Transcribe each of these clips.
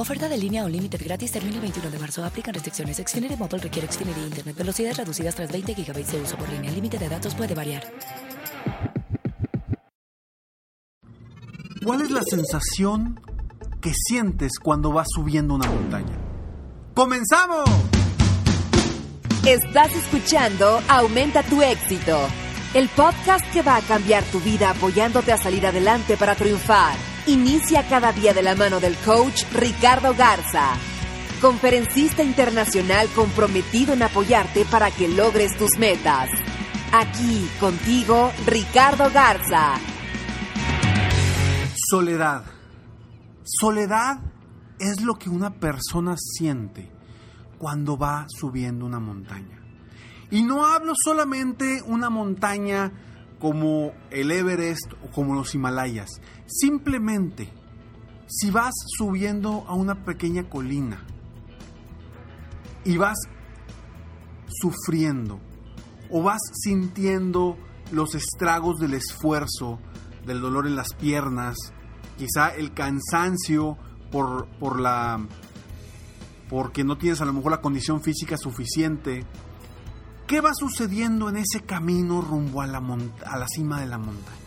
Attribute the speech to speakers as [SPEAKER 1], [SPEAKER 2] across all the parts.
[SPEAKER 1] Oferta de línea o límite gratis termina el 21 de marzo. Aplican restricciones. Xfinity Mobile requiere Xfinity Internet. Velocidades reducidas tras 20 GB de uso por línea. El límite de datos puede variar.
[SPEAKER 2] ¿Cuál es la sensación que sientes cuando vas subiendo una montaña? ¡Comenzamos!
[SPEAKER 3] Estás escuchando Aumenta tu éxito, el podcast que va a cambiar tu vida apoyándote a salir adelante para triunfar. Inicia cada día de la mano del coach Ricardo Garza, conferencista internacional comprometido en apoyarte para que logres tus metas. Aquí contigo, Ricardo Garza.
[SPEAKER 2] Soledad. Soledad es lo que una persona siente cuando va subiendo una montaña. Y no hablo solamente una montaña como el Everest o como los Himalayas. Simplemente, si vas subiendo a una pequeña colina y vas sufriendo o vas sintiendo los estragos del esfuerzo, del dolor en las piernas, quizá el cansancio por, por la porque no tienes a lo mejor la condición física suficiente. ¿Qué va sucediendo en ese camino rumbo a la, a la cima de la montaña?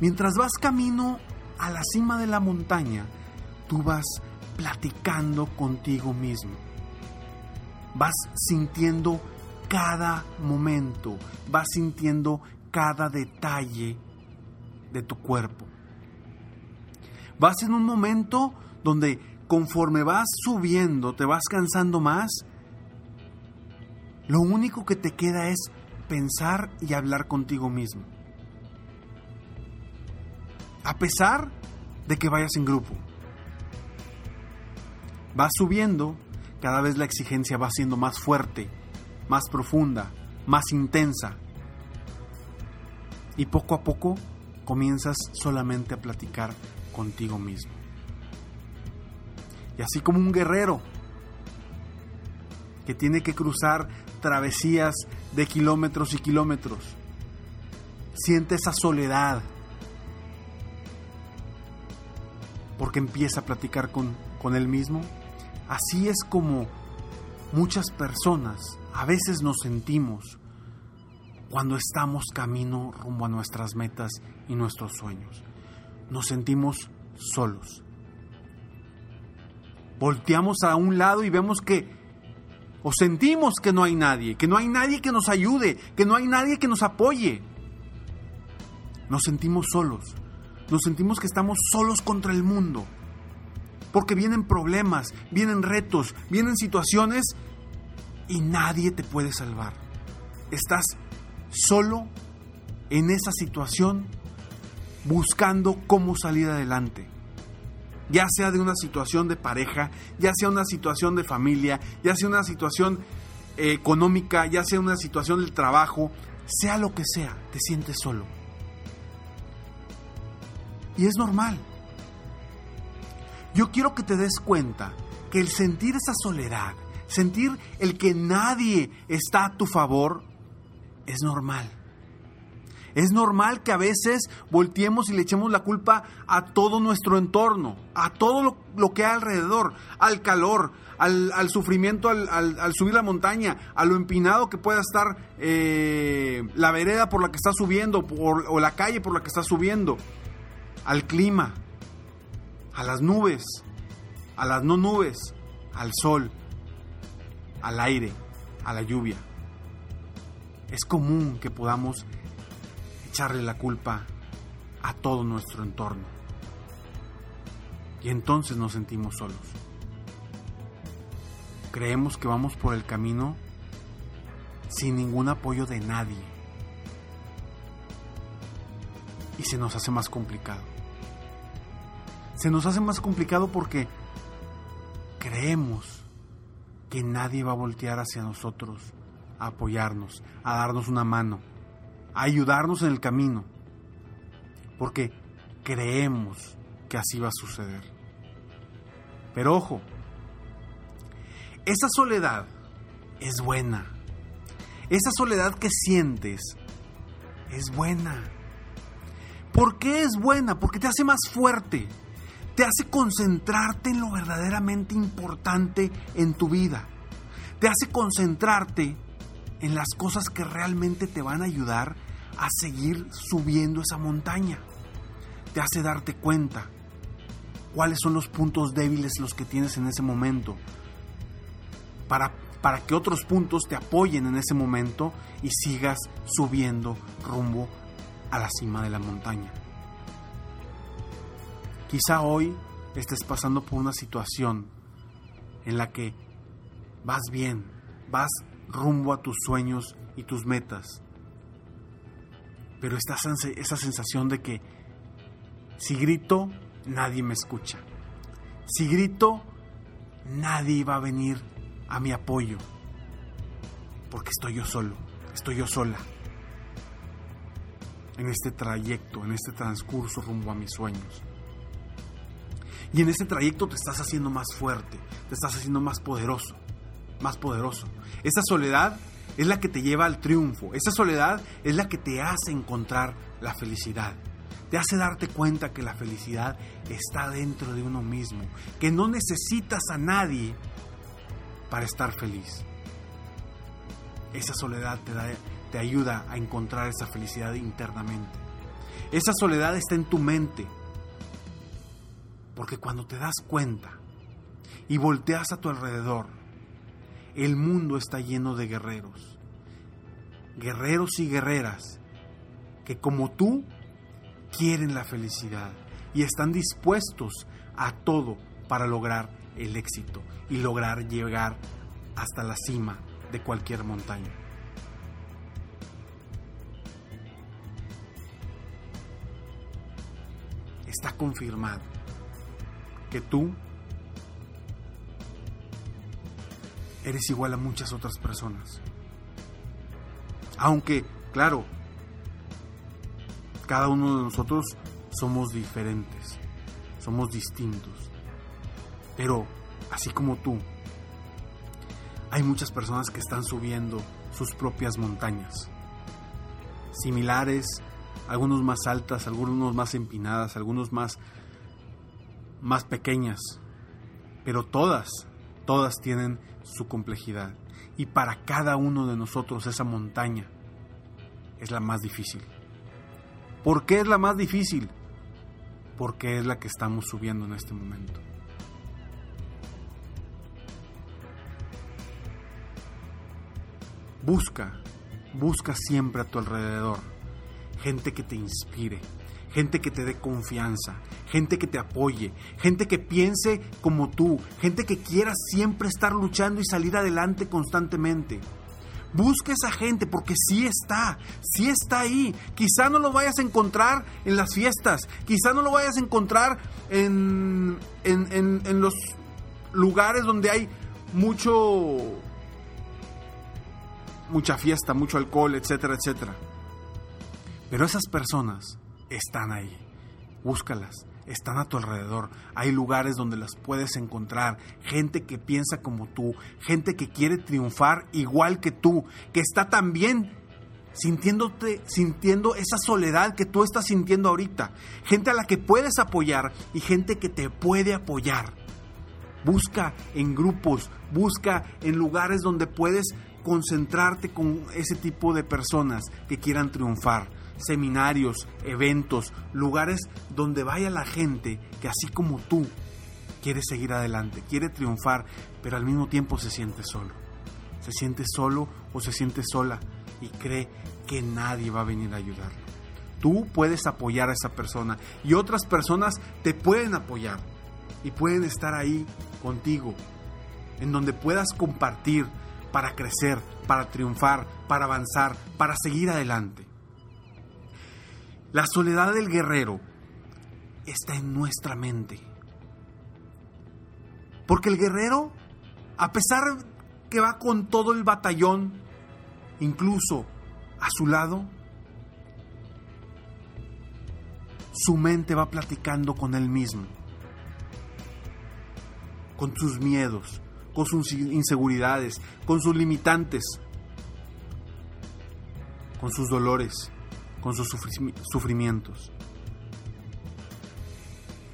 [SPEAKER 2] Mientras vas camino a la cima de la montaña, tú vas platicando contigo mismo. Vas sintiendo cada momento, vas sintiendo cada detalle de tu cuerpo. Vas en un momento donde conforme vas subiendo, te vas cansando más, lo único que te queda es pensar y hablar contigo mismo. A pesar de que vayas en grupo. Vas subiendo, cada vez la exigencia va siendo más fuerte, más profunda, más intensa. Y poco a poco comienzas solamente a platicar contigo mismo. Y así como un guerrero que tiene que cruzar travesías de kilómetros y kilómetros, siente esa soledad porque empieza a platicar con, con él mismo. Así es como muchas personas a veces nos sentimos cuando estamos camino rumbo a nuestras metas y nuestros sueños. Nos sentimos solos. Volteamos a un lado y vemos que, o sentimos que no hay nadie, que no hay nadie que nos ayude, que no hay nadie que nos apoye. Nos sentimos solos. Nos sentimos que estamos solos contra el mundo. Porque vienen problemas, vienen retos, vienen situaciones y nadie te puede salvar. Estás solo en esa situación buscando cómo salir adelante. Ya sea de una situación de pareja, ya sea una situación de familia, ya sea una situación eh, económica, ya sea una situación del trabajo, sea lo que sea, te sientes solo. Y es normal. Yo quiero que te des cuenta que el sentir esa soledad, sentir el que nadie está a tu favor, es normal. Es normal que a veces volteemos y le echemos la culpa a todo nuestro entorno, a todo lo, que hay alrededor, al calor, al, sufrimiento al, subir la montaña, a lo empinado que pueda estar eh, la vereda por la que está subiendo o la calle por la que está subiendo, al clima, a las nubes, a las no nubes, al sol, al aire, a la lluvia. es común que podamos echarle la culpa a todo nuestro entorno. Y entonces nos sentimos solos. Creemos que vamos por el camino sin ningún apoyo de nadie. Y se nos hace más complicado. Se nos hace más complicado porque creemos que nadie va a voltear hacia nosotros a apoyarnos, a darnos una mano, a ayudarnos en el camino, porque creemos que así va a suceder. Pero ojo, esa soledad es buena. Esa soledad que sientes es buena. ¿Por qué es buena? Porque te hace más fuerte. Te hace concentrarte en lo verdaderamente importante en tu vida. Te hace concentrarte en las cosas que realmente te van a ayudar a seguir subiendo esa montaña. Te hace darte cuenta cuáles son los puntos débiles los que tienes en ese momento. Para, para que otros puntos te apoyen en ese momento y sigas subiendo rumbo a la cima de la montaña. Quizá hoy estés pasando por una situación en la que vas bien, vas rumbo a tus sueños y tus metas. Pero está esa sensación de que si grito, nadie me escucha. Si grito, nadie va a venir a mi apoyo. Porque estoy yo solo, estoy yo sola. En este trayecto, en este transcurso rumbo a mis sueños. Y en ese trayecto te estás haciendo más fuerte, te estás haciendo más poderoso más poderoso. Esa soledad es la que te lleva al triunfo. Esa soledad es la que te hace encontrar la felicidad. Te hace darte cuenta que la felicidad está dentro de uno mismo, que no necesitas a nadie para estar feliz. Esa soledad te, da, te ayuda a encontrar esa felicidad internamente. Esa soledad está en tu mente. Porque cuando te das cuenta y volteas a tu alrededor el mundo está lleno de guerreros. Guerreros y guerreras que como tú quieren la felicidad y están dispuestos a todo para lograr el éxito y lograr llegar hasta la cima de cualquier montaña. Está confirmado que tú eres igual a muchas otras personas. Aunque, claro, cada uno de nosotros somos diferentes, somos distintos. Pero, así como tú, hay muchas personas que están subiendo sus propias montañas. Similares, algunos más altas, algunos más empinadas, algunos más, más pequeñas. Pero todas, todas tienen su complejidad. Y para cada uno de nosotros esa montaña es la más difícil. ¿Por qué es la más difícil? Porque es la que estamos subiendo en este momento. Busca, busca siempre a tu alrededor gente que te inspire, gente que te dé confianza, gente que te apoye, gente que piense como tú, gente que quiera siempre estar luchando y salir adelante constantemente. Busca esa gente porque sí está, sí está ahí. Quizá no lo vayas a encontrar en las fiestas, quizá no lo vayas a encontrar en, en, en los lugares donde hay mucho mucha fiesta, mucho alcohol, etcétera, etcétera. Pero esas personas están ahí. Búscalas, están a tu alrededor. Hay lugares donde las puedes encontrar. Gente que piensa como tú, gente que quiere triunfar igual que tú, que está también sintiéndote, sintiendo esa soledad que tú estás sintiendo ahorita. Gente a la que puedes apoyar y gente que te puede apoyar. Busca en grupos, busca en lugares donde puedes concentrarte con ese tipo de personas que quieran triunfar seminarios, eventos, lugares donde vaya la gente que así como tú quiere seguir adelante, quiere triunfar, pero al mismo tiempo se siente solo. Se siente solo o se siente sola y cree que nadie va a venir a ayudarlo. Tú puedes apoyar a esa persona y otras personas te pueden apoyar y pueden estar ahí contigo, en donde puedas compartir para crecer, para triunfar, para avanzar, para seguir adelante. La soledad del guerrero está en nuestra mente. Porque el guerrero, a pesar que va con todo el batallón, incluso a su lado, su mente va platicando con él mismo, con sus miedos, con sus inseguridades, con sus limitantes, con sus dolores, con sus sufrimientos.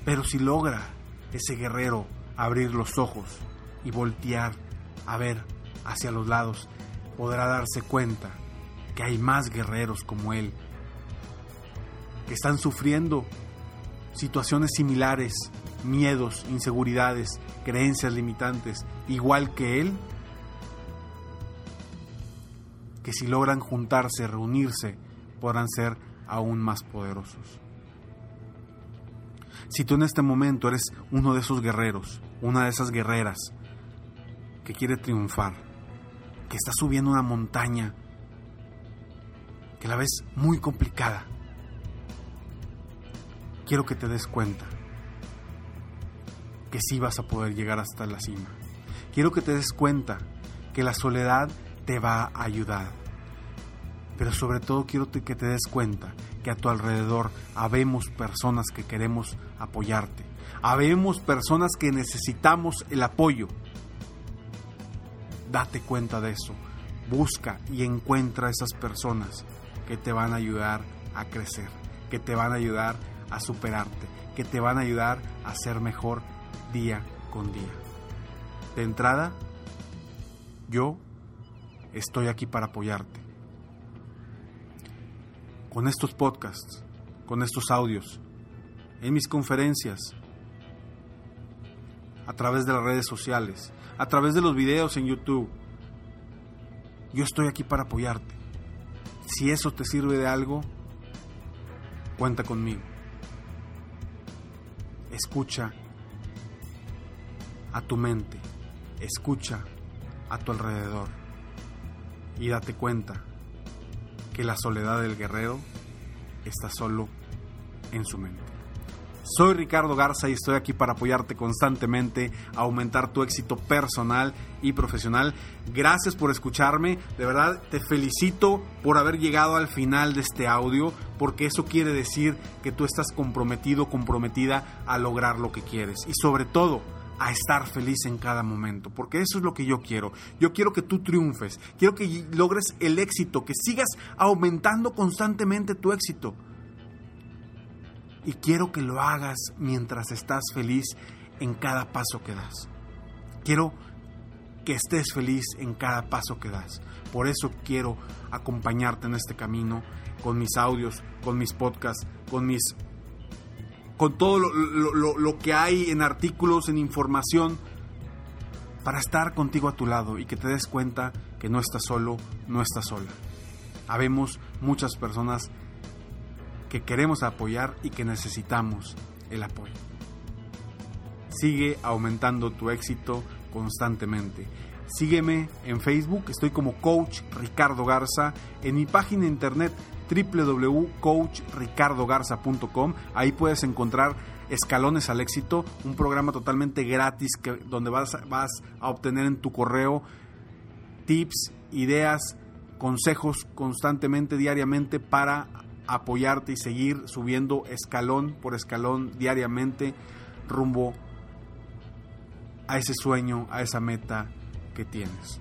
[SPEAKER 2] Pero si logra ese guerrero abrir los ojos y voltear a ver hacia los lados, podrá darse cuenta que hay más guerreros como él, que están sufriendo situaciones similares, miedos, inseguridades, creencias limitantes, igual que él, que si logran juntarse, reunirse, podrán ser aún más poderosos. Si tú en este momento eres uno de esos guerreros, una de esas guerreras que quiere triunfar, que está subiendo una montaña, que la ves muy complicada, quiero que te des cuenta que sí vas a poder llegar hasta la cima. Quiero que te des cuenta que la soledad te va a ayudar. Pero sobre todo quiero que te des cuenta que a tu alrededor habemos personas que queremos apoyarte. Habemos personas que necesitamos el apoyo. Date cuenta de eso. Busca y encuentra esas personas que te van a ayudar a crecer, que te van a ayudar a superarte, que te van a ayudar a ser mejor día con día. De entrada, yo estoy aquí para apoyarte con estos podcasts, con estos audios, en mis conferencias, a través de las redes sociales, a través de los videos en YouTube. Yo estoy aquí para apoyarte. Si eso te sirve de algo, cuenta conmigo. Escucha a tu mente, escucha a tu alrededor y date cuenta que la soledad del guerrero está solo en su mente. Soy Ricardo Garza y estoy aquí para apoyarte constantemente aumentar tu éxito personal y profesional. Gracias por escucharme, de verdad te felicito por haber llegado al final de este audio, porque eso quiere decir que tú estás comprometido, comprometida a lograr lo que quieres. Y sobre todo, a estar feliz en cada momento, porque eso es lo que yo quiero. Yo quiero que tú triunfes, quiero que logres el éxito, que sigas aumentando constantemente tu éxito. Y quiero que lo hagas mientras estás feliz en cada paso que das. Quiero que estés feliz en cada paso que das. Por eso quiero acompañarte en este camino con mis audios, con mis podcasts, con mis con todo lo, que hay en artículos, en información, para estar contigo a tu lado y que te des cuenta que no estás solo, no estás sola. Habemos muchas personas que queremos apoyar y que necesitamos el apoyo. Sigue aumentando tu éxito constantemente. Sígueme en Facebook, estoy como Coach Ricardo Garza, en mi página de internet www.coachricardogarza.com. Ahí puedes encontrar Escalones al Éxito, un programa totalmente gratis que, donde vas, vas a obtener en tu correo tips, ideas, consejos constantemente, diariamente para apoyarte y seguir subiendo escalón por escalón diariamente rumbo a ese sueño, a esa meta que tienes.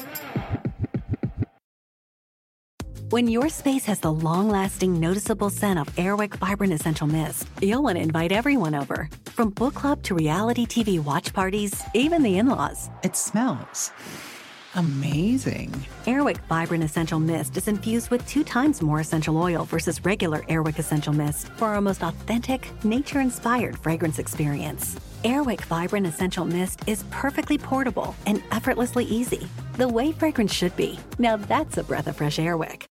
[SPEAKER 4] When your space has the long lasting, noticeable scent of Airwick Vibrant Essential Mist, you'll want to invite everyone over. From book club to reality TV watch parties, even the in laws.
[SPEAKER 5] It smells amazing.
[SPEAKER 4] Airwick Vibrant Essential Mist is infused with two times more essential oil versus regular Airwick Essential Mist for our most authentic, nature inspired fragrance experience. Airwick Vibrant Essential Mist is perfectly portable and effortlessly easy, the way fragrance should be. Now that's a breath of fresh Airwick.